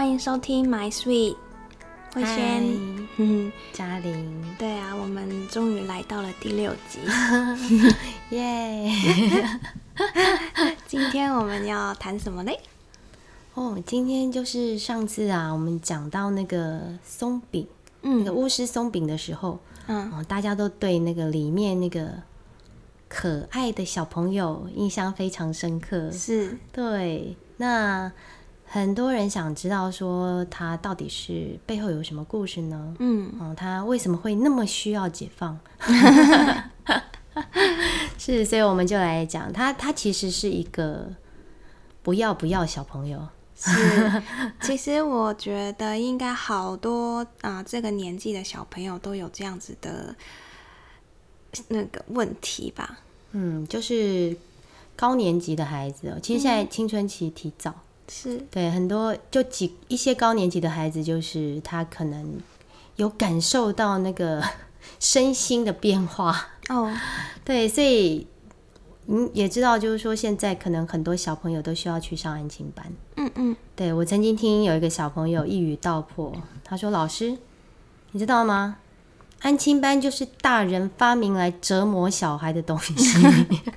欢迎收听 My Sweet，慧轩，嗯，嘉玲，对啊，我们终于来到了第六集，耶！今天我们要谈什么嘞？哦，今天就是上次啊，我们讲到那个松饼，那个巫师松饼的时候，嗯，大家都对那个里面那个可爱的小朋友印象非常深刻，是。对，那。很多人想知道说他到底是背后有什么故事呢？嗯，哦，他为什么会那么需要解放？是，所以我们就来讲他，他其实是一个不要不要小朋友。是，其实我觉得应该好多啊，这个年纪的小朋友都有这样子的那个问题吧？嗯，就是高年级的孩子哦，其实现在青春期提早。是对很多就几一些高年级的孩子，就是他可能有感受到那个 身心的变化哦。对，所以嗯也知道，就是说现在可能很多小朋友都需要去上安亲班。嗯嗯，对我曾经听有一个小朋友一语道破，他说：“老师，你知道吗？安亲班就是大人发明来折磨小孩的东西。”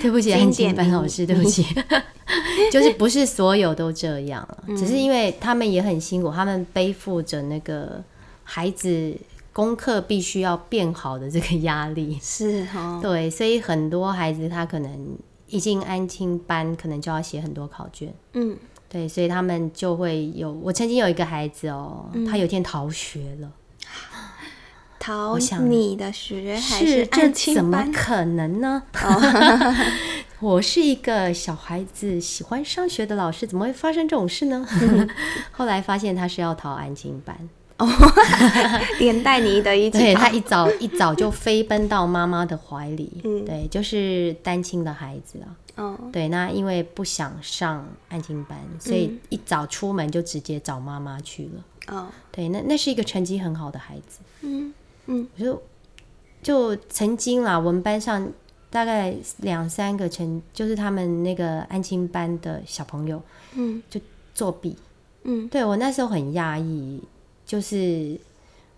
对不起，安亲班老师，对不起。就是不是所有都这样只是因为他们也很辛苦，他们背负着那个孩子功课必须要变好的这个压力，是哦，对，所以很多孩子他可能一进安亲班，可能就要写很多考卷，嗯，对，所以他们就会有。我曾经有一个孩子哦，他有天逃学了，逃你的学还是这？怎么可能呢？我是一个小孩子，喜欢上学的老师，怎么会发生这种事呢？后来发现他是要逃安静班哦，连带你的一起。对他一早一早就飞奔到妈妈的怀里，对，就是单亲的孩子啊。哦，对，那因为不想上安静班，所以一早出门就直接找妈妈去了。哦，对，那那是一个成绩很好的孩子。嗯嗯，就就曾经啦，我们班上。大概两三个成，就是他们那个安亲班的小朋友，嗯，就作弊，嗯，对我那时候很压抑，就是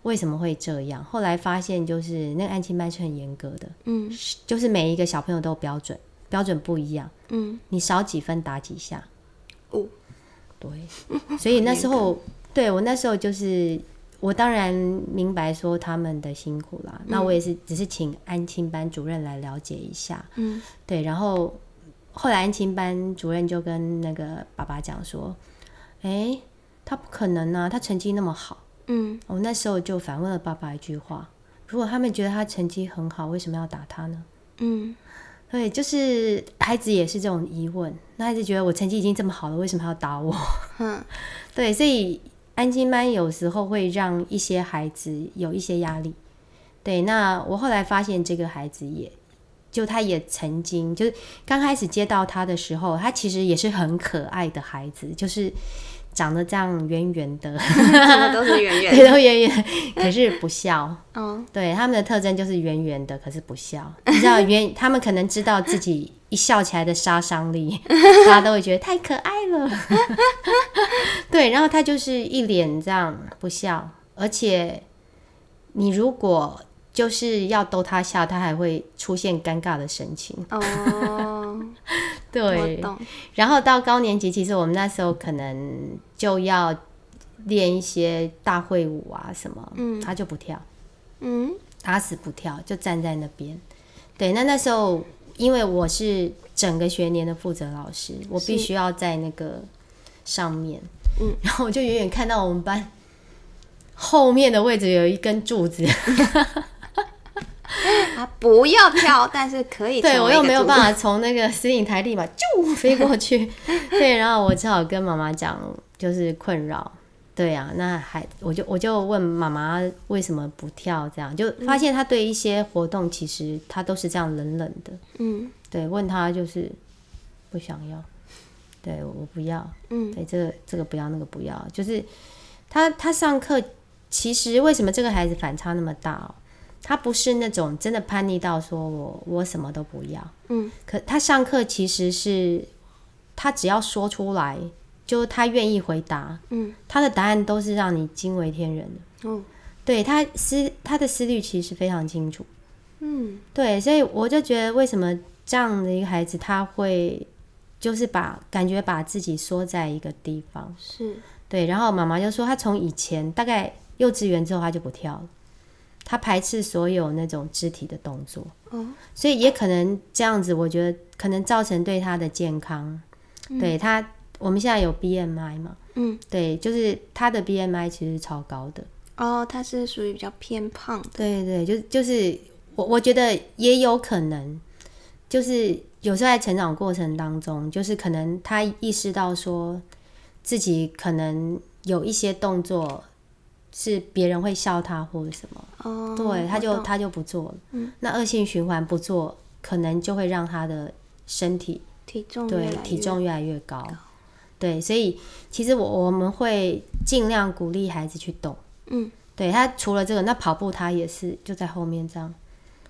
为什么会这样？后来发现就是那个安亲班是很严格的，嗯，就是每一个小朋友都标准，标准不一样，嗯，你少几分打几下，哦，对，所以那时候对我那时候就是。我当然明白说他们的辛苦啦，那我也是只是请安亲班主任来了解一下，嗯，对，然后后来安亲班主任就跟那个爸爸讲说，哎，他不可能啊，他成绩那么好，嗯，我那时候就反问了爸爸一句话，如果他们觉得他成绩很好，为什么要打他呢？嗯，对，就是孩子也是这种疑问，那孩子觉得我成绩已经这么好了，为什么要打我？嗯，对，所以。安静班有时候会让一些孩子有一些压力，对。那我后来发现这个孩子也，就他也曾经就是刚开始接到他的时候，他其实也是很可爱的孩子，就是长得这样圆圆的，都是圆圆，都圆圆，可是不笑。嗯，对，他们的特征就是圆圆的，可是不笑。你知道圆，他们可能知道自己。一笑起来的杀伤力，大家都会觉得太可爱了。对，然后他就是一脸这样不笑，而且你如果就是要逗他笑，他还会出现尴尬的神情。哦，对。然后到高年级，其实我们那时候可能就要练一些大会舞啊什么，嗯，他就不跳，嗯，打死不跳，就站在那边。对，那那时候。因为我是整个学年的负责老师，我必须要在那个上面，嗯，然后我就远远看到我们班后面的位置有一根柱子，啊，不要跳，但是可以，对我又没有办法从那个摄影台立马就飞过去，对，然后我只好跟妈妈讲，就是困扰。对啊，那还我就我就问妈妈为什么不跳？这样就发现他对一些活动其实他都是这样冷冷的。嗯，对，问他就是不想要，对我不要。嗯，对，这个这个不要，那个不要，就是他他上课其实为什么这个孩子反差那么大哦？他不是那种真的叛逆到说我我什么都不要。嗯，可他上课其实是他只要说出来。就他愿意回答，嗯，他的答案都是让你惊为天人的。嗯，对他思他的思虑其实非常清楚。嗯，对，所以我就觉得为什么这样的一个孩子他会就是把感觉把自己缩在一个地方，是对，然后妈妈就说他从以前大概幼稚园之后他就不跳了。他排斥所有那种肢体的动作，哦，所以也可能这样子，我觉得可能造成对他的健康，对他，我们现在有 BMI 嘛，嗯，对，就是他的 BMI 其实超高的，哦，他是属于比较偏胖的，对对，就就是我我觉得也有可能，就是有时候在成长过程当中，就是可能他意识到说自己可能有一些动作。是别人会笑他或者什么，对，他就他就不做了。嗯，那恶性循环不做，可能就会让他的身体体重对体重越来越高。对，所以其实我我们会尽量鼓励孩子去动。嗯，对他除了这个，那跑步他也是就在后面这样，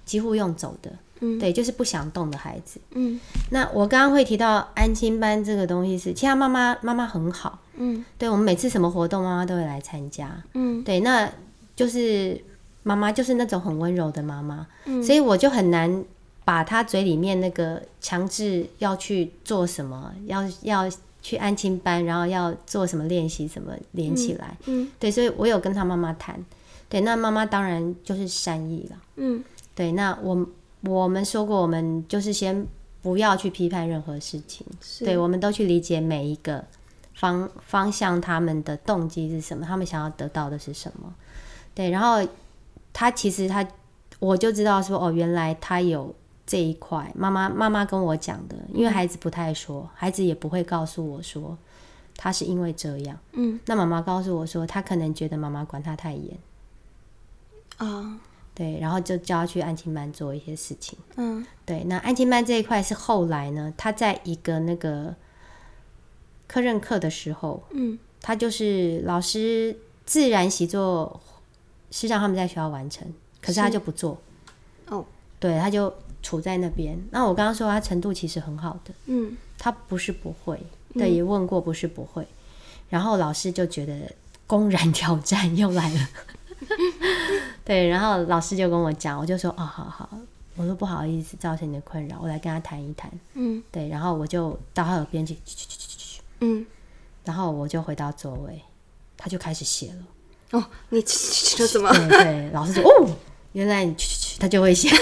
几乎用走的。嗯，对，就是不想动的孩子。嗯，那我刚刚会提到安亲班这个东西是，其他妈妈妈妈很好。嗯，对，我们每次什么活动，妈妈都会来参加。嗯，对，那就是妈妈就是那种很温柔的妈妈，所以我就很难把她嘴里面那个强制要去做什么，要要去安亲班，然后要做什么练习什么连起来。嗯，对，所以我有跟她妈妈谈，对，那妈妈当然就是善意了。嗯，对，那我我们说过，我们就是先不要去批判任何事情，对，我们都去理解每一个。方方向，他们的动机是什么？他们想要得到的是什么？对，然后他其实他，我就知道说，哦，原来他有这一块。妈妈妈妈跟我讲的，因为孩子不太说，孩子也不会告诉我说，他是因为这样。嗯，那妈妈告诉我说，他可能觉得妈妈管他太严。啊，对，然后就叫他去安亲班做一些事情。嗯，对，那安亲班这一块是后来呢，他在一个那个。课任课的时候，嗯，他就是老师自然习作是让他们在学校完成，可是他就不做，哦，对，他就处在那边。那我刚刚说他程度其实很好的，嗯，他不是不会，对，也问过不是不会，然后老师就觉得公然挑战又来了，对，然后老师就跟我讲，我就说哦，好好，我说不好意思造成你的困扰，我来跟他谈一谈，嗯，对，然后我就到他耳边去去去去去去。嗯，然后我就回到座位，他就开始写了。哦，你 说什么？对，老师就哦，原来你去去去，他就会写。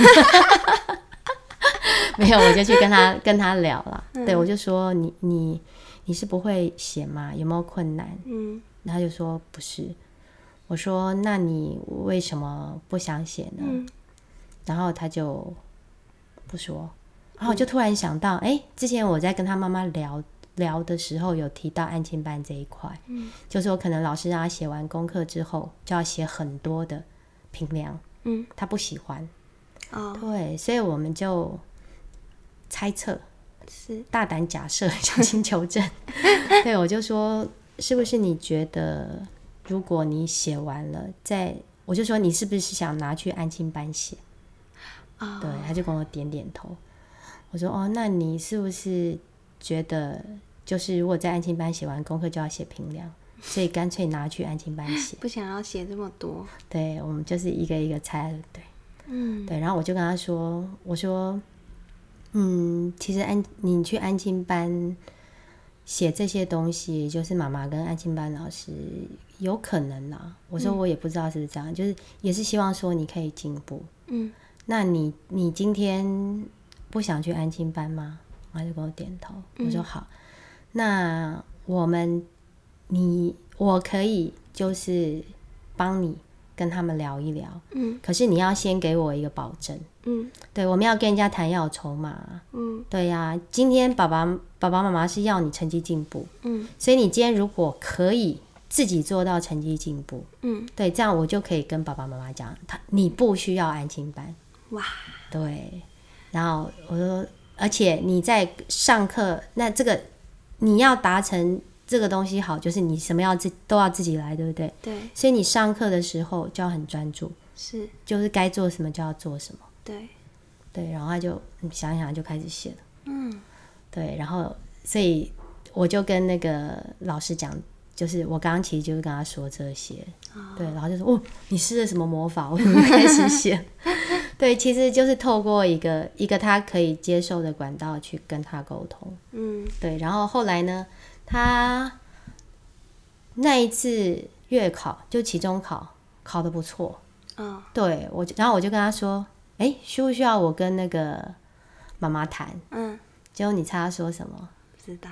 没有，我就去跟他跟他聊了。对，我就说你你你是不会写吗？有没有困难？嗯，他就说不是。我说那你为什么不想写呢？然后他就不说。然后我就突然想到，哎，之前我在跟他妈妈聊。聊的时候有提到案情班这一块，嗯，就说可能老师让他写完功课之后就要写很多的评量，嗯，他不喜欢，哦，对，所以我们就猜测，是大胆假设，小心求证，对，我就说是不是你觉得如果你写完了，在我就说你是不是想拿去安亲班写，啊，对，他就跟我点点头，我说哦，那你是不是？觉得就是如果在安亲班写完功课就要写评量，所以干脆拿去安亲班写。不想要写这么多。对，我们就是一个一个猜，对，嗯，对。然后我就跟他说：“我说，嗯，其实安你去安亲班写这些东西，就是妈妈跟安亲班老师有可能啦。我说我也不知道是不是这样，就是也是希望说你可以进步。嗯，那你你今天不想去安亲班吗？”他就给我点头，我说好，那我们你我可以就是帮你跟他们聊一聊，嗯，可是你要先给我一个保证，嗯，对，我们要跟人家谈要筹码，嗯，对呀，今天爸爸爸爸妈妈是要你成绩进步，嗯，所以你今天如果可以自己做到成绩进步，嗯，对，这样我就可以跟爸爸妈妈讲，他你不需要安心班，哇，对，然后我说。而且你在上课，那这个你要达成这个东西好，就是你什么要自都要自己来，对不对？对。所以你上课的时候就要很专注，是，就是该做什么就要做什么。对。对，然后他就想想就开始写了。嗯。对，然后所以我就跟那个老师讲，就是我刚刚其实就是跟他说这些，对，然后就说哦，你施了什么魔法？我开始写，对，其实就是透过一个一个他可以接受的管道去跟他沟通，嗯，对，然后后来呢，他那一次月考就期中考考的不错，嗯，对我，然后我就跟他说，哎，需不需要我跟那个妈妈谈？嗯，结果你猜他说什么？不知道。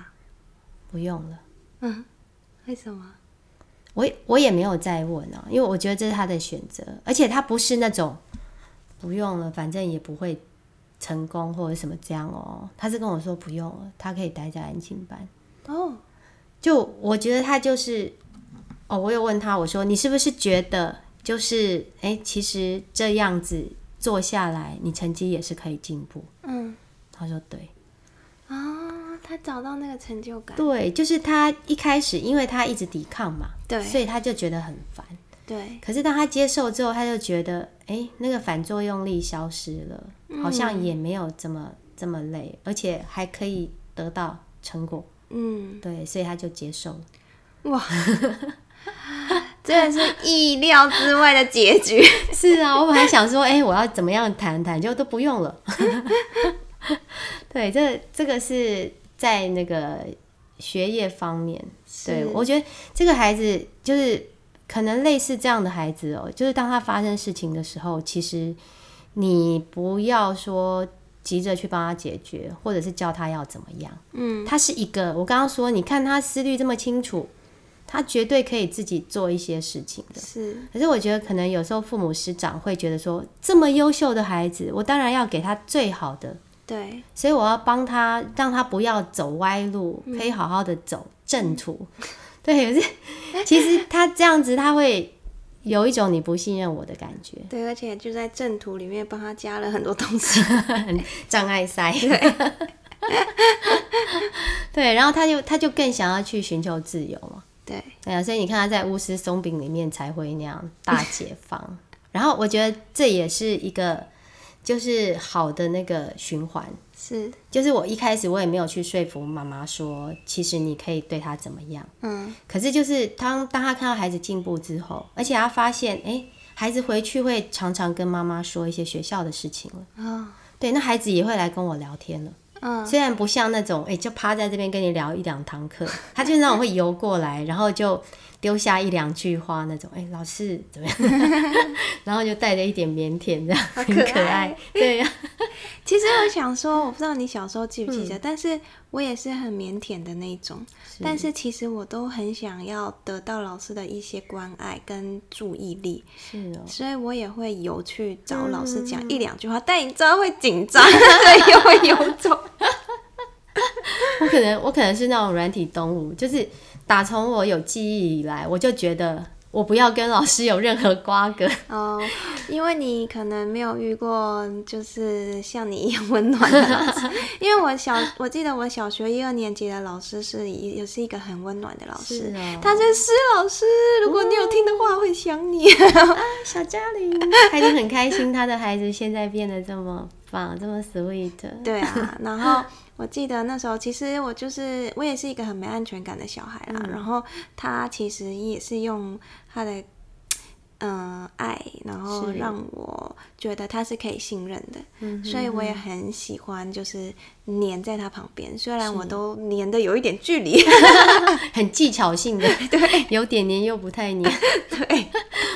不用了，嗯，为什么？我我也没有再问啊，因为我觉得这是他的选择，而且他不是那种不用了，反正也不会成功或者什么这样哦。他是跟我说不用了，他可以待在安静班哦。就我觉得他就是哦，我有问他，我说你是不是觉得就是哎，其实这样子做下来，你成绩也是可以进步？嗯，他说对啊。他找到那个成就感，对，就是他一开始，因为他一直抵抗嘛，对，所以他就觉得很烦，对。可是当他接受之后，他就觉得，哎，那个反作用力消失了，好像也没有这么这么累，而且还可以得到成果，嗯，对，所以他就接受了。哇，真的是意料之外的结局。是啊，我本来想说，哎，我要怎么样谈谈，就都不用了。对，这这个是。在那个学业方面，对我觉得这个孩子就是可能类似这样的孩子哦，就是当他发生事情的时候，其实你不要说急着去帮他解决，或者是教他要怎么样。嗯，他是一个，我刚刚说，你看他思虑这么清楚，他绝对可以自己做一些事情的。是，可是我觉得可能有时候父母师长会觉得说，这么优秀的孩子，我当然要给他最好的。对，所以我要帮他，让他不要走歪路，可以好好的走正途。对，可是其实他这样子，他会有一种你不信任我的感觉。对，而且就在正途里面帮他加了很多东西，障碍赛。对，然后他就他就更想要去寻求自由嘛。对，对啊，所以你看他在巫师松饼里面才会那样大解放。然后我觉得这也是一个。就是好的那个循环。是，就是我一开始我也没有去说服妈妈说，其实你可以对他怎么样，嗯，可是就是当当他看到孩子进步之后，而且他发现，哎，孩子回去会常常跟妈妈说一些学校的事情了，啊，对，那孩子也会来跟我聊天了，嗯，虽然不像那种，哎，就趴在这边跟你聊一两堂课，他就是那种会游过来，然后就。丢下一两句话那种，哎，老师怎么样？然后就带着一点腼腆，这样很可爱。对呀，其实我想说，我不知道你小时候记不记得，但是我也是很腼腆的那种。但是其实我都很想要得到老师的一些关爱跟注意力。是哦，所以我也会游去找老师讲一两句话，但你知道会紧张，所以又会游走。我可能我可能是那种软体动物，就是。打从我有记忆以来，我就觉得我不要跟老师有任何瓜葛 哦，因为你可能没有遇过就是像你一样温暖的老师。因为我小我记得我小学一二年级的老师是也是一个很温暖的老师，他是施老师。如果你有听的话，会想你 小嘉玲，他就很开心，他的孩子现在变得这么棒，这么 sweet。对啊，然后。我记得那时候，其实我就是我也是一个很没安全感的小孩啦。然后他其实也是用他的嗯爱，然后让我觉得他是可以信任的。所以我也很喜欢，就是黏在他旁边。虽然我都黏的有一点距离 很技巧性的，对，有点黏又不太黏。对，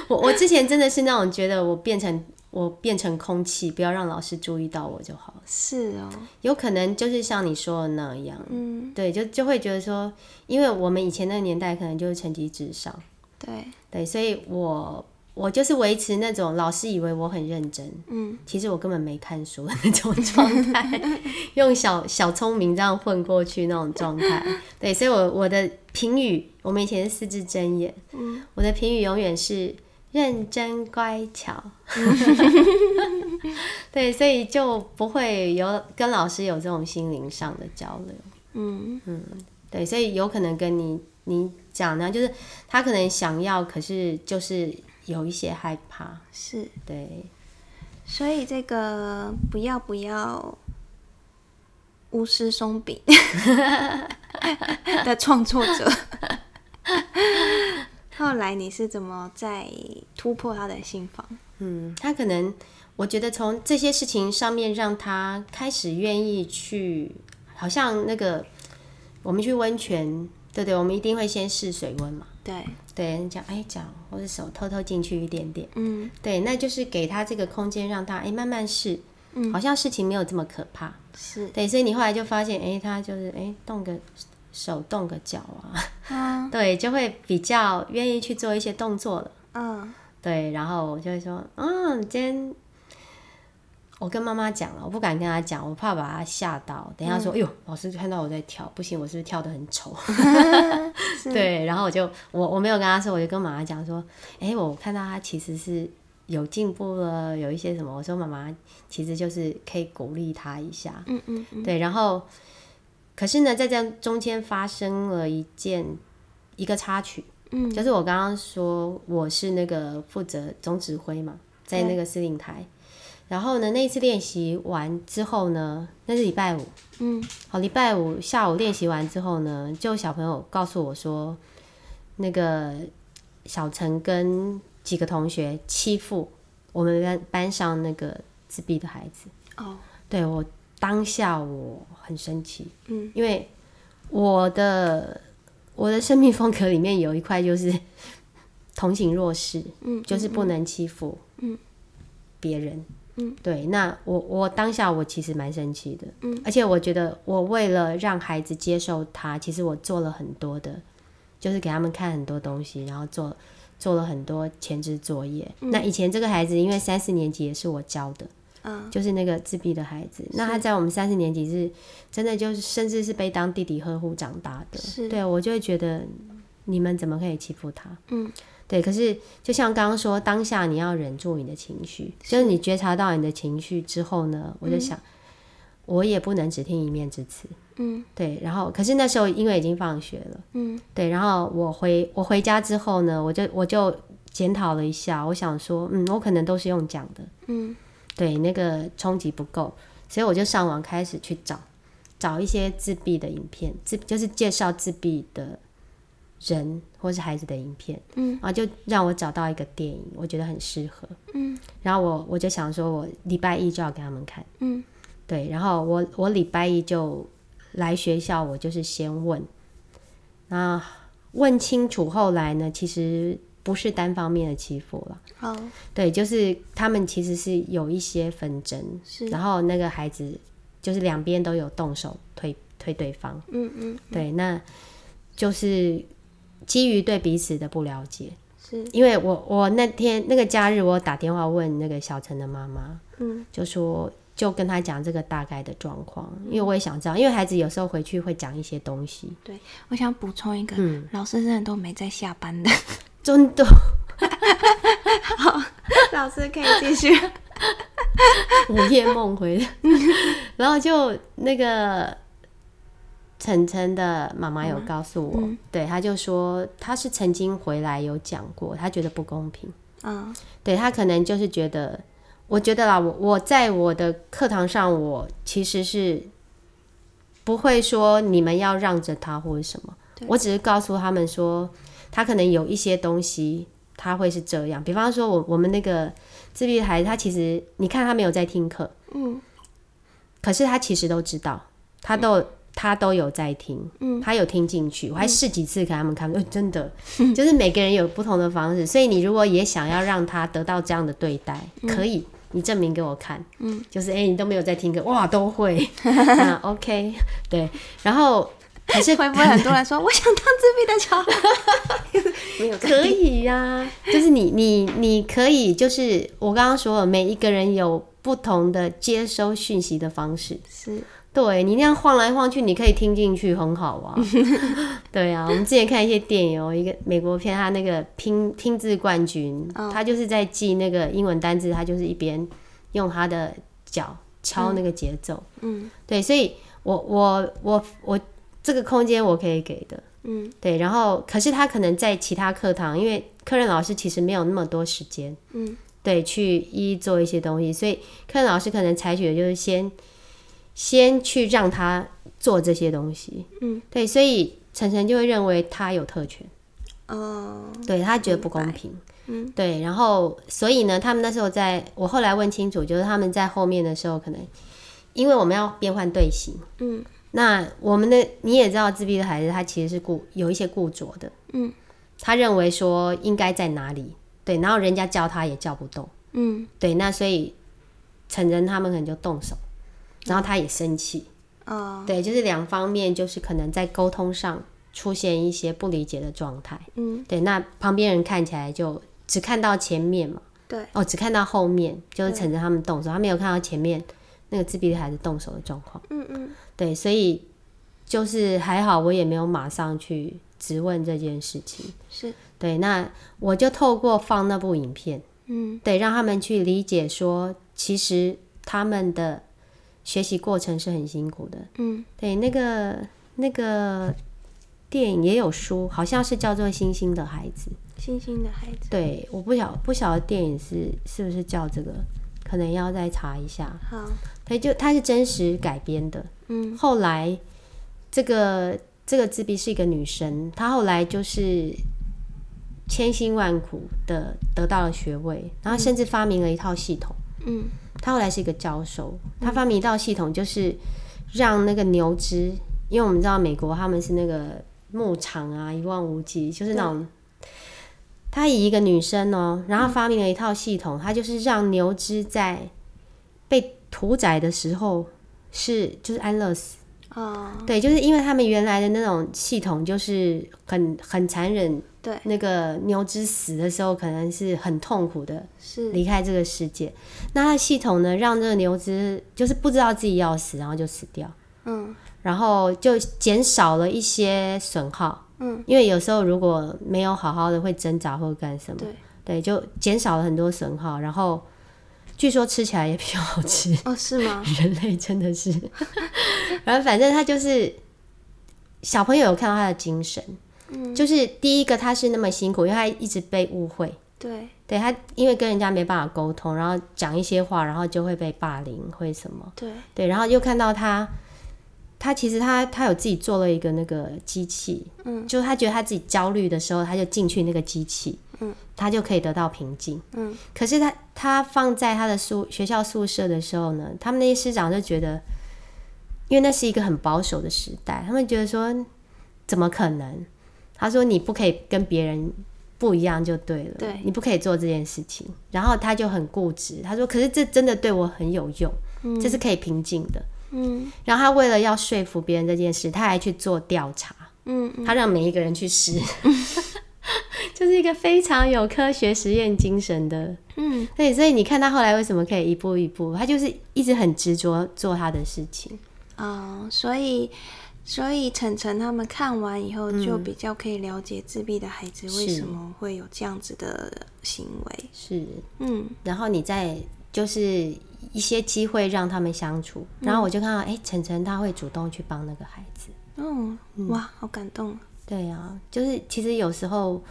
我我之前真的是那种觉得我变成。我变成空气，不要让老师注意到我就好了。是哦，有可能就是像你说的那样，嗯，对，就就会觉得说，因为我们以前那个年代可能就是成绩至上，对。对，所以我我就是维持那种老师以为我很认真，嗯，其实我根本没看书的那种状态，用小小聪明这样混过去那种状态，对，所以我我的评语，我们以前是四字真言，嗯，我的评语永远是。认真乖巧，对，所以就不会有跟老师有这种心灵上的交流。嗯嗯，对，所以有可能跟你你讲呢，就是他可能想要，可是就是有一些害怕。是，对，所以这个不要不要巫师松饼。的创作者。后来你是怎么在突破他的心房？嗯，他可能我觉得从这些事情上面让他开始愿意去，好像那个我们去温泉，对对，我们一定会先试水温嘛。对对，讲哎脚或者手偷偷进去一点点，嗯，对，那就是给他这个空间，让他哎慢慢试，嗯，好像事情没有这么可怕，是对，所以你后来就发现，哎，他就是哎动个。手动个脚啊，对，就会比较愿意去做一些动作了。嗯，对，然后我就会说，嗯，今天我跟妈妈讲了，我不敢跟她讲，我怕把她吓到。等下说，哎呦，老师看到我在跳，不行，我是不是跳的很丑？对，然后我就我我没有跟她说，我就跟妈妈讲说，哎，我看到她其实是有进步了，有一些什么，我说妈妈其实就是可以鼓励她一下。嗯嗯嗯，对，然后。可是呢，在这中间发生了一件一个插曲，嗯，就是我刚刚说我是那个负责总指挥嘛，在那个司令台。然后呢，那一次练习完之后呢，那是礼拜五，嗯，好，礼拜五下午练习完之后呢，就小朋友告诉我说，那个小陈跟几个同学欺负我们班班上那个自闭的孩子。哦，对我。当下我很生气，嗯，因为我的我的生命风格里面有一块就是 同情弱势，嗯，就是不能欺负，嗯，别人，嗯，对，那我我当下我其实蛮生气的，嗯，而且我觉得我为了让孩子接受他，其实我做了很多的，就是给他们看很多东西，然后做做了很多前置作业。那以前这个孩子因为三四年级也是我教的。嗯，就是那个自闭的孩子，那他在我们三四年级是真的，就是甚至是被当弟弟呵护长大的。是，对我就会觉得你们怎么可以欺负他？嗯，对。可是就像刚刚说，当下你要忍住你的情绪，就是你觉察到你的情绪之后呢，我就想，我也不能只听一面之词。嗯，对。然后，可是那时候因为已经放学了，嗯，对。然后我回我回家之后呢，我就我就检讨了一下，我想说，嗯，我可能都是用讲的，嗯。对，那个冲击不够，所以我就上网开始去找，找一些自闭的影片，自就是介绍自闭的人或是孩子的影片，嗯，啊，就让我找到一个电影，我觉得很适合，嗯，然后我我就想说，我礼拜一就要给他们看，嗯，对，然后我我礼拜一就来学校，我就是先问，那问清楚，后来呢，其实。不是单方面的欺负了，哦，对，就是他们其实是有一些纷争，是，然后那个孩子就是两边都有动手推推对方，嗯嗯，对，那就是基于对彼此的不了解，是。因为我我那天那个假日我打电话问那个小陈的妈妈，嗯，就说就跟他讲这个大概的状况，因为我也想知道，因为孩子有时候回去会讲一些东西，对，我想补充一个，嗯，老师真的都没在下班的。真的，好，老师可以继续。午夜梦回，然后就那个晨晨的妈妈有告诉我，对，他就说他是曾经回来有讲过，他觉得不公平。嗯，对他可能就是觉得，我觉得啦，我我在我的课堂上，我其实是不会说你们要让着他或者什么，我只是告诉他们说。他可能有一些东西，他会是这样。比方说，我我们那个自闭孩子，他其实你看他没有在听课，嗯，可是他其实都知道，他都他都有在听，嗯，他有听进去。我还试几次给他们看，哦，真的，就是每个人有不同的方式。所以你如果也想要让他得到这样的对待，可以，你证明给我看，嗯，就是哎，你都没有在听课，哇，都会，那 OK，对，然后。还是会不会很多人说 我想当自闭的小孩？没有可以呀，就是你你你可以，就是我刚刚说了，每一个人有不同的接收讯息的方式。是，对你那样晃来晃去，你可以听进去，很好啊。对啊，我们之前看一些电影，哦一个美国片，他那个拼拼字冠军，他就是在记那个英文单字，他就是一边用他的脚敲那个节奏。嗯，对，所以我我我我。这个空间我可以给的，嗯，对，然后可是他可能在其他课堂，因为客人老师其实没有那么多时间，嗯，对，去一一做一些东西，所以客人老师可能采取的就是先先去让他做这些东西。嗯，对，所以晨晨就会认为他有特权。哦，对他觉得不公平。嗯，对，然后所以呢，他们那时候在我后来问清楚，就是他们在后面的时候，可能因为我们要变换队形。嗯，那我们的你也知道，自闭的孩子他其实是固有一些固着的。嗯，他认为说应该在哪里。对，然后人家叫他也叫不动，嗯，对，那所以成人他们可能就动手，然后他也生气，哦，对，就是两方面，就是可能在沟通上出现一些不理解的状态，嗯，对，那旁边人看起来就只看到前面嘛，对，哦，只看到后面，就是成人他们动手，他没有看到前面那个自闭的孩子动手的状况，嗯嗯，对，所以就是还好，我也没有马上去质问这件事情，是。对，那我就透过放那部影片，嗯，对，让他们去理解说，其实他们的学习过程是很辛苦的，嗯，对，那个那个电影也有书，好像是叫做《星星的孩子》，星星的孩子，对，我不晓不晓得电影是是不是叫这个，可能要再查一下。好，它就它是真实改编的，嗯，后来这个这个自闭是一个女生，她后来就是。千辛万苦的得到了学位，然后甚至发明了一套系统。嗯，她后来是一个教授，她发明一套系统，就是让那个牛只，因为我们知道美国他们是那个牧场啊，一望无际，就是那种。她以一个女生哦，然后发明了一套系统，她就是让牛只在被屠宰的时候是就是安乐死。哦，对，就是因为他们原来的那种系统就是很很残忍。对，那个牛只死的时候，可能是很痛苦的，是离开这个世界。那它系统呢，让这个牛只就是不知道自己要死，然后就死掉。嗯，然后就减少了一些损耗。嗯，因为有时候如果没有好好的会挣扎或者干什么，对对，就减少了很多损耗。然后据说吃起来也比较好吃。哦，是吗？人类真的是，然后反正他就是小朋友有看到他的精神。嗯就是第一个，他是那么辛苦，因为他一直被误会。对，对他因为跟人家没办法沟通，然后讲一些话，然后就会被霸凌，会什么？对，对，然后又看到他，他其实他他有自己做了一个那个机器，嗯，就他觉得他自己焦虑的时候，他就进去那个机器，嗯，他就可以得到平静，嗯。可是他他放在他的宿学校宿舍的时候呢，他们那些师长就觉得，因为那是一个很保守的时代，他们觉得说，怎么可能？他说：“你不可以跟别人不一样就对了，对你不可以做这件事情。”然后他就很固执，他说：“可是这真的对我很有用，这是可以平静的。”嗯，然后他为了要说服别人这件事，他还去做调查。嗯，他让每一个人去试，就是一个非常有科学实验精神的。嗯，对，所以你看他后来为什么可以一步一步，他就是一直很执着做他的事情。哦，所以。所以晨晨他们看完以后，就比较可以了解自闭的孩子为什么会有这样子的行为。是，嗯，然后你再就是一些机会让他们相处，然后我就看到，哎，晨晨他会主动去帮那个孩子。嗯，哇，好感动。对啊，就是其实有时候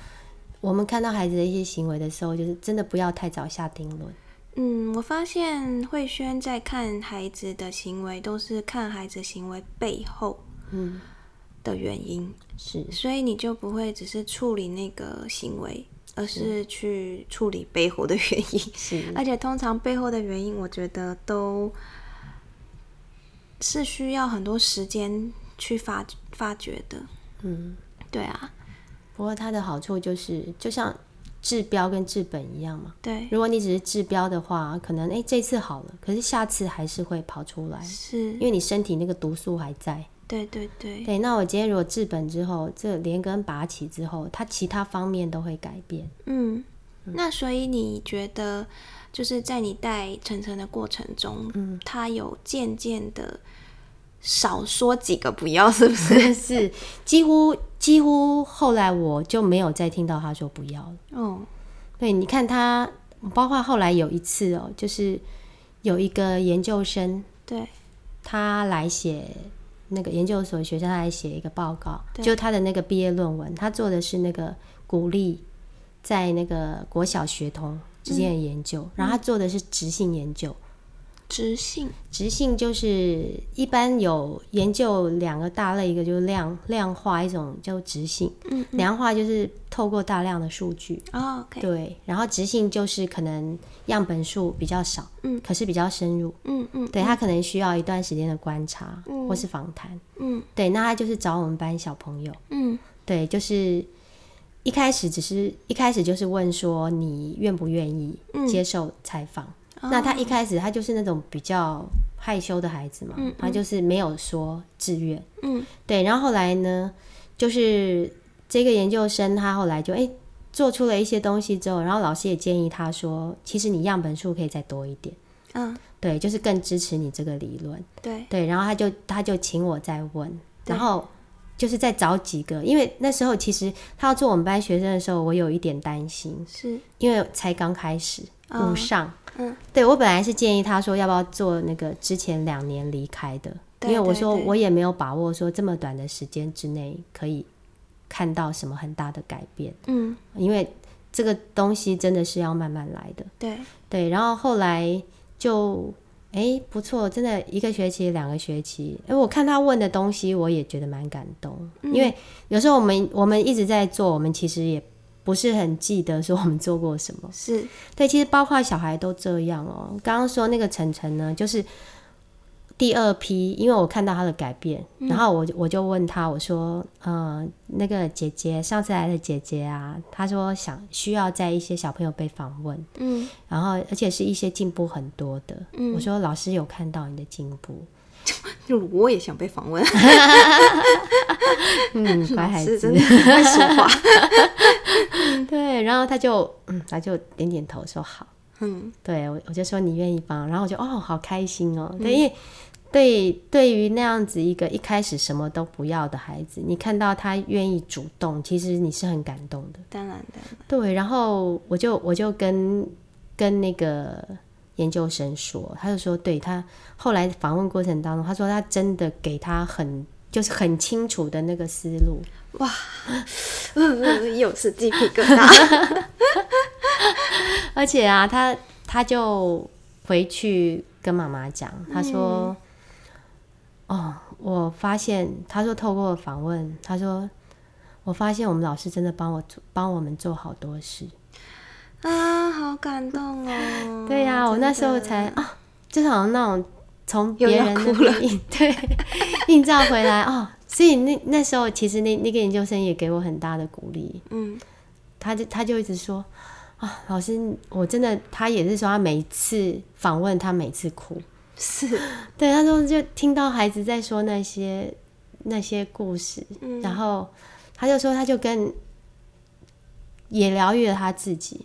我们看到孩子的一些行为的时候，就是真的不要太早下定论。嗯，我发现慧轩在看孩子的行为，都是看孩子行为背后。嗯，的原因是，所以你就不会只是处理那个行为，而是去处理背后的原因。是，而且通常背后的原因，我觉得都是需要很多时间去发发掘的。嗯，对啊。不过它的好处就是，就像治标跟治本一样嘛。对，如果你只是治标的话，可能哎这次好了，可是下次还是会跑出来，是。因为你身体那个毒素还在。对对对，对，那我今天如果治本之后，这连根拔起之后，它其他方面都会改变。嗯，那所以你觉得，就是在你带晨晨的过程中，嗯，他有渐渐的少说几个不要，是不是？是，几乎几乎后来我就没有再听到他说不要了。哦，对，你看他，包括后来有一次哦，就是有一个研究生，对，他来写。那个研究所学生他来写一个报告，就他的那个毕业论文，他做的是那个鼓励在那个国小学童之间的研究，然后他做的是直性研究，直性，直性就是一般有研究两个大类，一个就是量量化，一种叫直性。嗯，量化就是透过大量的数据。哦，对。然后直性就是可能样本数比较少，嗯，可是比较深入。嗯嗯，对他可能需要一段时间的观察或是访谈。嗯，对，那他就是找我们班小朋友。嗯，对，就是一开始只是一开始就是问说你愿不愿意接受采访。那他一开始他就是那种比较害羞的孩子嘛，他就是没有说志愿，嗯，对。然后后来呢，就是这个研究生他后来就哎做出了一些东西之后，然后老师也建议他说，其实你样本数可以再多一点，嗯，对，就是更支持你这个理论，对。对。然后他就他就请我再问，然后就是再找几个，因为那时候其实他要做我们班学生的时候，我有一点担心，是。因为才刚开始五上。嗯，对我本来是建议他说要不要做那个之前两年离开的，因为我说我也没有把握说这么短的时间之内可以看到什么很大的改变。嗯，因为这个东西真的是要慢慢来的。对对，然后后来就哎不错，真的一个学期两个学期，哎我看他问的东西我也觉得蛮感动，因为有时候我们我们一直在做，我们其实也。不是很记得说我们做过什么，是。对，其实包括小孩都这样哦。刚刚说那个晨晨呢，就是第二批，因为我看到他的改变，然后我我就问他，我说，呃，那个姐姐上次来的姐姐啊，她说想需要在一些小朋友被访问，嗯，然后而且是一些进步很多的，我说老师有看到你的进步。就我也想被访问，嗯，乖孩子，真的会说话。对，然后他就，嗯，他就点点头说好。嗯，对我我就说你愿意帮，然后我就哦，好开心哦。对，因为对对于那样子一个一开始什么都不要的孩子，你看到他愿意主动，其实你是很感动的。当然的。对，然后我就我就跟跟那个。研究生说，他就说，对他后来访问过程当中，他说他真的给他很就是很清楚的那个思路。哇，又是鸡皮疙瘩。而且啊，他他就回去跟妈妈讲，他说：“哦，我发现，他说透过访问，他说我发现我们老师真的帮我做帮我们做好多事。”啊，好感动哦！对呀，我那时候才啊，就是好像那种从别人那边 对映照回来哦，所以那那时候其实那那个研究生也给我很大的鼓励。嗯，他就他就一直说啊，老师，我真的，他也是说他每次访问他每次哭，是对，他说就听到孩子在说那些那些故事，然后他就说他就跟也疗愈了他自己。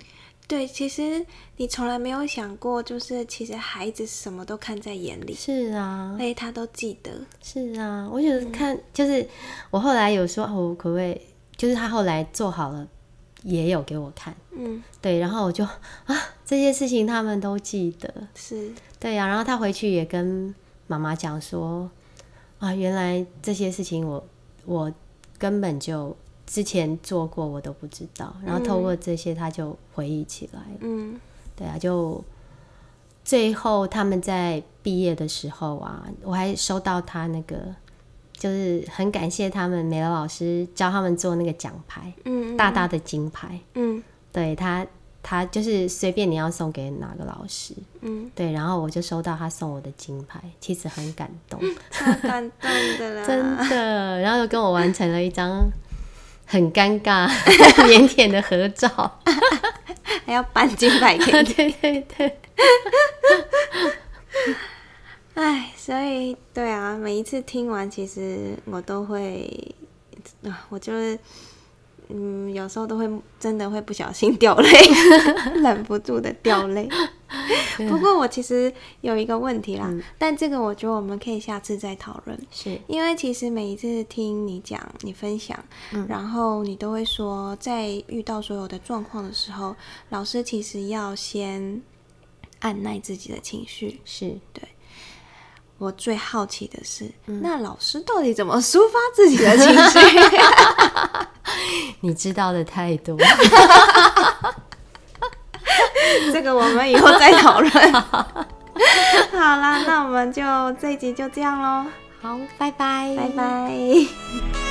对，其实你从来没有想过，就是其实孩子什么都看在眼里。是啊，所以他都记得。是啊，我觉得看就是我后来有说，我可不可以，就是他后来做好了，也有给我看。嗯，对，然后我就啊，这些事情他们都记得。是，对呀，然后他回去也跟妈妈讲说，啊，原来这些事情我我根本就。之前做过我都不知道，然后透过这些他就回忆起来。嗯，对啊，就最后他们在毕业的时候啊，我还收到他那个，就是很感谢他们美乐老师教他们做那个奖牌，嗯，大大的金牌，嗯，对他他就是随便你要送给哪个老师，嗯，对，然后我就收到他送我的金牌，其实很感动，超感动的啦，真的，然后又跟我完成了一张。很尴尬、腼腆的合照，还要搬金牌给你。对对对。哎，所以对啊，每一次听完，其实我都会啊，我就是。嗯，有时候都会真的会不小心掉泪，忍不住的掉泪。不过我其实有一个问题啦，但这个我觉得我们可以下次再讨论。是因为其实每一次听你讲、你分享，然后你都会说，在遇到所有的状况的时候，老师其实要先按耐自己的情绪。是对。我最好奇的是，那老师到底怎么抒发自己的情绪？你知道的太多，这个我们以后再讨论。好啦，那我们就这一集就这样喽。好，拜拜，拜拜。